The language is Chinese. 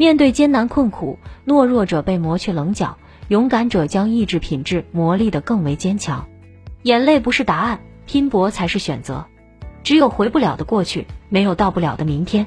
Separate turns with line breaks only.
面对艰难困苦，懦弱者被磨去棱角，勇敢者将意志品质磨砺得更为坚强。眼泪不是答案，拼搏才是选择。只有回不了的过去，没有到不了的明天。